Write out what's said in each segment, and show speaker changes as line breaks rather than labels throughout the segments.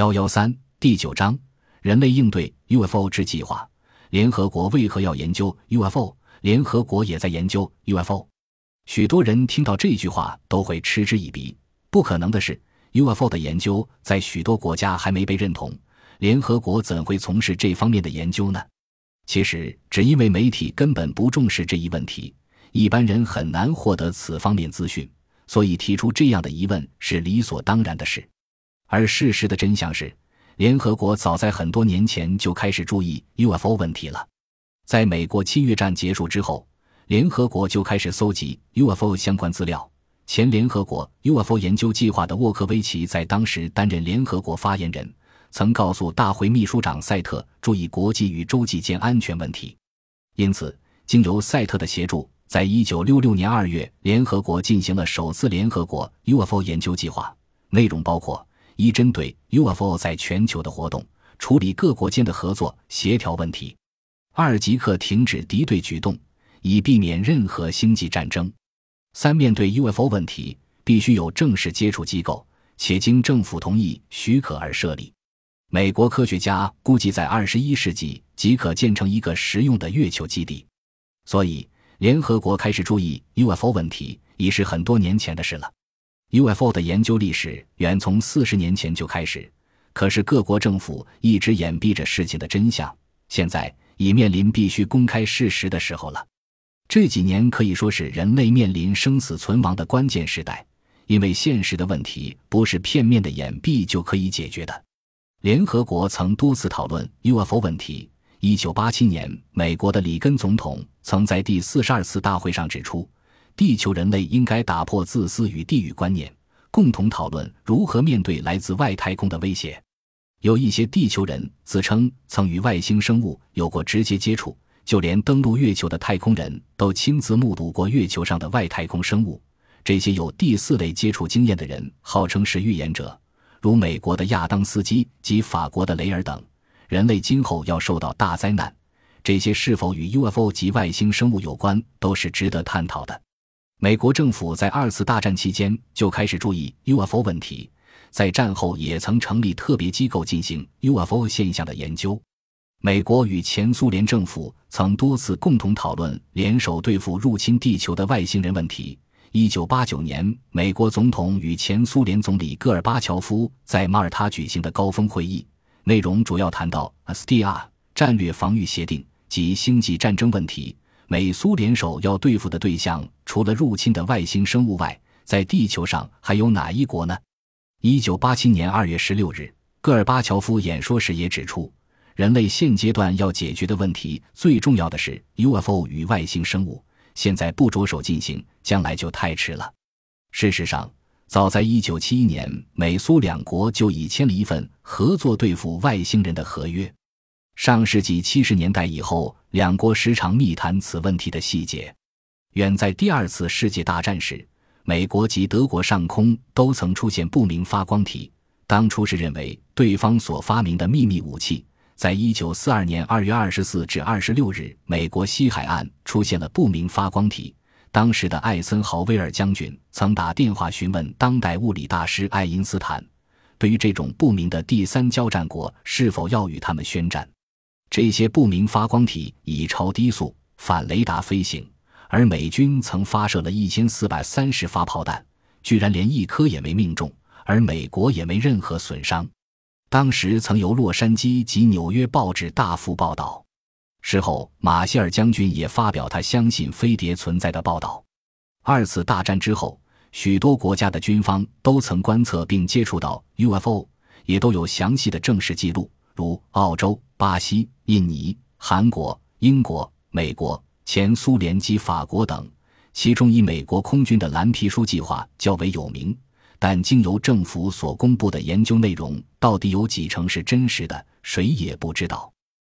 幺幺三第九章：人类应对 UFO 之计划。联合国为何要研究 UFO？联合国也在研究 UFO。许多人听到这句话都会嗤之以鼻。不可能的是，UFO 的研究在许多国家还没被认同，联合国怎会从事这方面的研究呢？其实，只因为媒体根本不重视这一问题，一般人很难获得此方面资讯。所以提出这样的疑问是理所当然的事，而事实的真相是，联合国早在很多年前就开始注意 UFO 问题了。在美国侵略战结束之后，联合国就开始搜集 UFO 相关资料。前联合国 UFO 研究计划的沃克维奇在当时担任联合国发言人，曾告诉大会秘书长赛特注意国际与洲际间安全问题。因此，经由赛特的协助。在一九六六年二月，联合国进行了首次联合国 UFO 研究计划，内容包括一、针对 UFO 在全球的活动，处理各国间的合作协调问题；二、即刻停止敌对举动，以避免任何星际战争；三、面对 UFO 问题，必须有正式接触机构，且经政府同意许可而设立。美国科学家估计，在二十一世纪即可建成一个实用的月球基地，所以。联合国开始注意 UFO 问题，已是很多年前的事了。UFO 的研究历史远从四十年前就开始，可是各国政府一直掩蔽着事情的真相，现在已面临必须公开事实的时候了。这几年可以说是人类面临生死存亡的关键时代，因为现实的问题不是片面的掩蔽就可以解决的。联合国曾多次讨论 UFO 问题。一九八七年，美国的里根总统曾在第四十二次大会上指出，地球人类应该打破自私与地域观念，共同讨论如何面对来自外太空的威胁。有一些地球人自称曾与外星生物有过直接接触，就连登陆月球的太空人都亲自目睹过月球上的外太空生物。这些有第四类接触经验的人号称是预言者，如美国的亚当斯基及法国的雷尔等。人类今后要受到大灾难，这些是否与 UFO 及外星生物有关，都是值得探讨的。美国政府在二次大战期间就开始注意 UFO 问题，在战后也曾成立特别机构进行 UFO 现象的研究。美国与前苏联政府曾多次共同讨论联手对付入侵地球的外星人问题。一九八九年，美国总统与前苏联总理戈尔巴乔夫在马耳他举行的高峰会议。内容主要谈到 SDR 战略防御协定及星际战争问题。美苏联手要对付的对象，除了入侵的外星生物外，在地球上还有哪一国呢？一九八七年二月十六日，戈尔巴乔夫演说时也指出，人类现阶段要解决的问题，最重要的是 UFO 与外星生物。现在不着手进行，将来就太迟了。事实上。早在一九七一年，美苏两国就已签了一份合作对付外星人的合约。上世纪七十年代以后，两国时常密谈此问题的细节。远在第二次世界大战时，美国及德国上空都曾出现不明发光体，当初是认为对方所发明的秘密武器。在一九四二年二月二十四至二十六日，美国西海岸出现了不明发光体。当时的艾森豪威尔将军曾打电话询问当代物理大师爱因斯坦，对于这种不明的第三交战国是否要与他们宣战。这些不明发光体以超低速反雷达飞行，而美军曾发射了一千四百三十发炮弹，居然连一颗也没命中，而美国也没任何损伤。当时曾由洛杉矶及纽约报纸大幅报道。事后，马歇尔将军也发表他相信飞碟存在的报道。二次大战之后，许多国家的军方都曾观测并接触到 UFO，也都有详细的正式记录，如澳洲、巴西、印尼、韩国、英国、美国、前苏联及法国等。其中，以美国空军的蓝皮书计划较为有名。但经由政府所公布的研究内容，到底有几成是真实的，谁也不知道。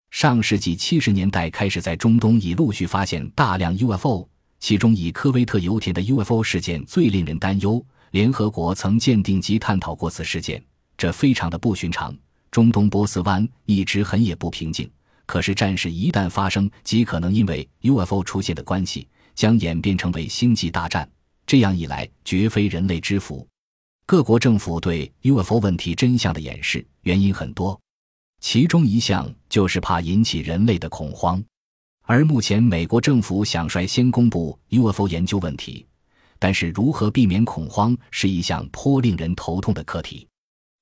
上世纪七十年代开始，在中东已陆续发现大量 UFO，其中以科威特油田的 UFO 事件最令人担忧。联合国曾鉴定及探讨过此事件，这非常的不寻常。中东波斯湾一直很也不平静，可是战事一旦发生，极可能因为 UFO 出现的关系，将演变成为星际大战。这样一来，绝非人类之福。各国政府对 UFO 问题真相的掩饰原因很多，其中一项就是怕引起人类的恐慌。而目前，美国政府想率先公布 UFO 研究问题，但是如何避免恐慌是一项颇令人头痛的课题。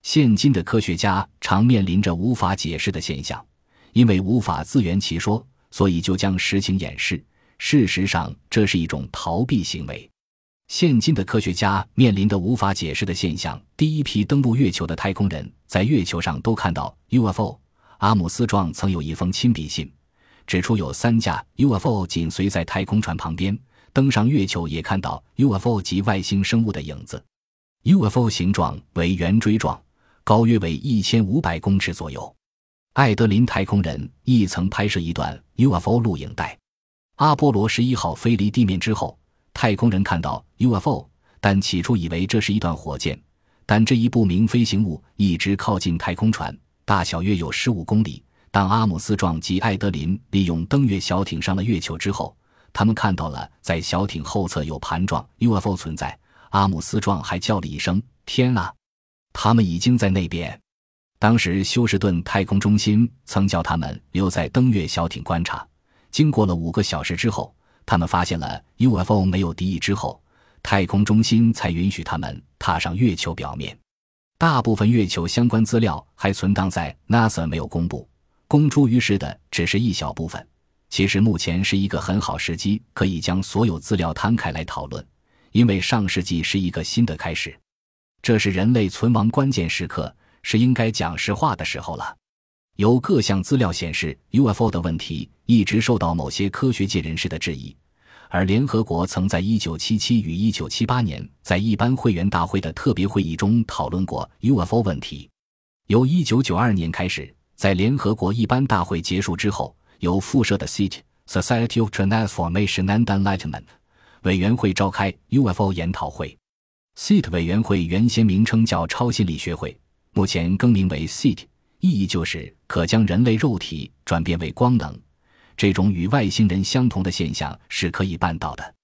现今的科学家常面临着无法解释的现象，因为无法自圆其说，所以就将实情掩饰。事实上，这是一种逃避行为。现今的科学家面临的无法解释的现象：第一批登陆月球的太空人在月球上都看到 UFO。阿姆斯壮曾有一封亲笔信，指出有三架 UFO 紧随在太空船旁边，登上月球也看到 UFO 及外星生物的影子。UFO 形状为圆锥状，高约为一千五百公尺左右。艾德林太空人亦曾拍摄一段 UFO 录影带。阿波罗十一号飞离地面之后。太空人看到 UFO，但起初以为这是一段火箭。但这一不明飞行物一直靠近太空船，大小约有十五公里。当阿姆斯壮及艾德林利用登月小艇上了月球之后，他们看到了在小艇后侧有盘状 UFO 存在。阿姆斯壮还叫了一声：“天啊！”他们已经在那边。当时休斯顿太空中心曾叫他们留在登月小艇观察。经过了五个小时之后。他们发现了 UFO 没有敌意之后，太空中心才允许他们踏上月球表面。大部分月球相关资料还存档在 NASA 没有公布，公诸于世的只是一小部分。其实目前是一个很好时机，可以将所有资料摊开来讨论，因为上世纪是一个新的开始，这是人类存亡关键时刻，是应该讲实话的时候了。有各项资料显示，UFO 的问题一直受到某些科学界人士的质疑，而联合国曾在1977与1978年在一般会员大会的特别会议中讨论过 UFO 问题。由1992年开始，在联合国一般大会结束之后，由附设的 SET Society of Transformation and Enlightenment 委员会召开 UFO 研讨会。SET 委员会原先名称叫超心理学会，目前更名为 SET。意义就是可将人类肉体转变为光能，这种与外星人相同的现象是可以办到的。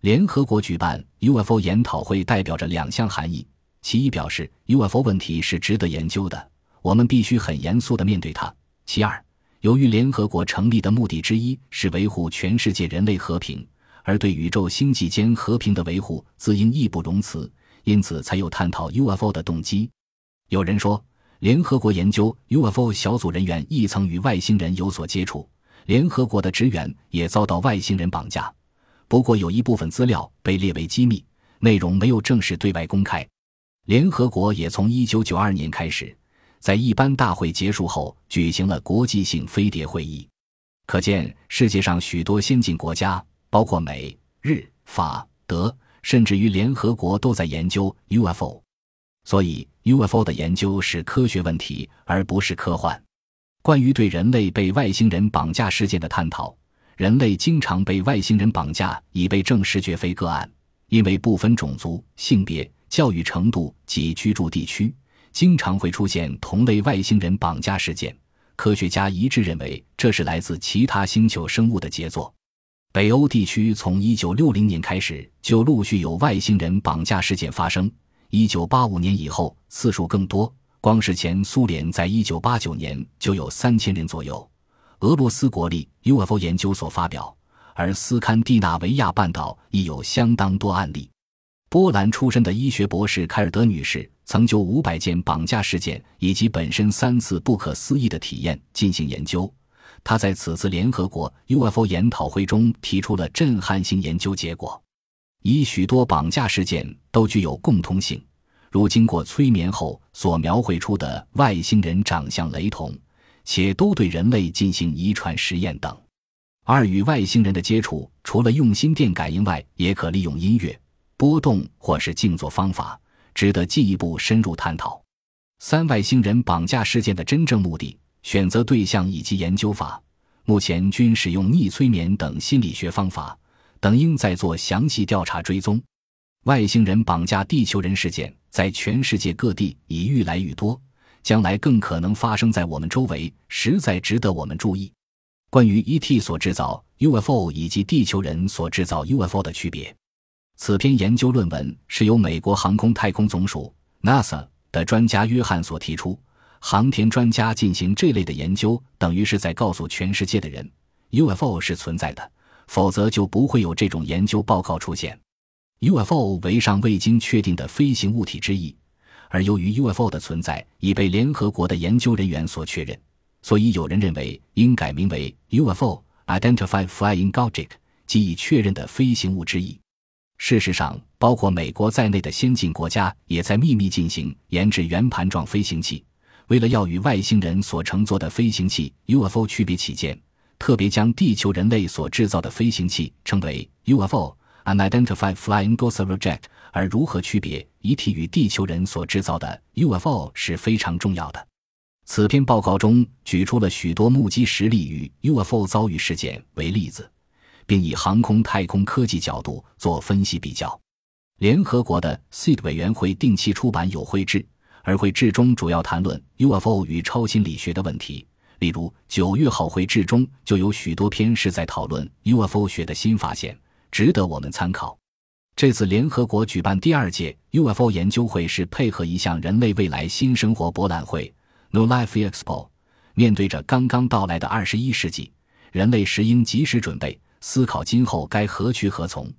联合国举办 UFO 研讨会代表着两项含义：其一，表示 UFO 问题是值得研究的，我们必须很严肃地面对它；其二，由于联合国成立的目的之一是维护全世界人类和平，而对宇宙星际间和平的维护自应义不容辞，因此才有探讨 UFO 的动机。有人说。联合国研究 UFO 小组人员亦曾与外星人有所接触，联合国的职员也遭到外星人绑架。不过，有一部分资料被列为机密，内容没有正式对外公开。联合国也从1992年开始，在一般大会结束后举行了国际性飞碟会议。可见，世界上许多先进国家，包括美、日、法、德，甚至于联合国，都在研究 UFO。所以，UFO 的研究是科学问题，而不是科幻。关于对人类被外星人绑架事件的探讨，人类经常被外星人绑架已被证实绝非个案，因为不分种族、性别、教育程度及居住地区，经常会出现同类外星人绑架事件。科学家一致认为，这是来自其他星球生物的杰作。北欧地区从1960年开始就陆续有外星人绑架事件发生。一九八五年以后，次数更多。光是前苏联，在一九八九年就有三千人左右。俄罗斯国立 UFO 研究所发表，而斯堪的纳维亚半岛亦有相当多案例。波兰出身的医学博士凯尔德女士曾就五百件绑架事件以及本身三次不可思议的体验进行研究。他在此次联合国 UFO 研讨会中提出了震撼性研究结果。以许多绑架事件都具有共通性，如经过催眠后所描绘出的外星人长相雷同，且都对人类进行遗传实验等。二与外星人的接触，除了用心电感应外，也可利用音乐波动或是静坐方法，值得进一步深入探讨。三外星人绑架事件的真正目的、选择对象以及研究法，目前均使用逆催眠等心理学方法。等应在做详细调查追踪，外星人绑架地球人事件在全世界各地已愈来愈多，将来更可能发生在我们周围，实在值得我们注意。关于 ET 所制造 UFO 以及地球人所制造 UFO 的区别，此篇研究论文是由美国航空太空总署 NASA 的专家约翰所提出，航天专家进行这类的研究，等于是在告诉全世界的人，UFO 是存在的，否则就不会有这种研究报告出现。UFO 为尚未经确定的飞行物体之一，而由于 UFO 的存在已被联合国的研究人员所确认，所以有人认为应改名为 UFO（Identified Flying Object），即已确认的飞行物之一。事实上，包括美国在内的先进国家也在秘密进行研制圆盘状飞行器。为了要与外星人所乘坐的飞行器 UFO 区别起见，特别将地球人类所制造的飞行器称为 UFO（Unidentified Flying Object）。而如何区别遗体与地球人所制造的 UFO 是非常重要的。此篇报告中举出了许多目击实例与 UFO 遭遇事件为例子。并以航空太空科技角度做分析比较。联合国的 SEAD 委员会定期出版有会志，而会志中主要谈论 UFO 与超心理学的问题。例如，九月号会志中就有许多篇是在讨论 UFO 学的新发现，值得我们参考。这次联合国举办第二届 UFO 研究会是配合一项人类未来新生活博览会 （New Life Expo）。面对着刚刚到来的二十一世纪，人类时应及时准备。思考今后该何去何从。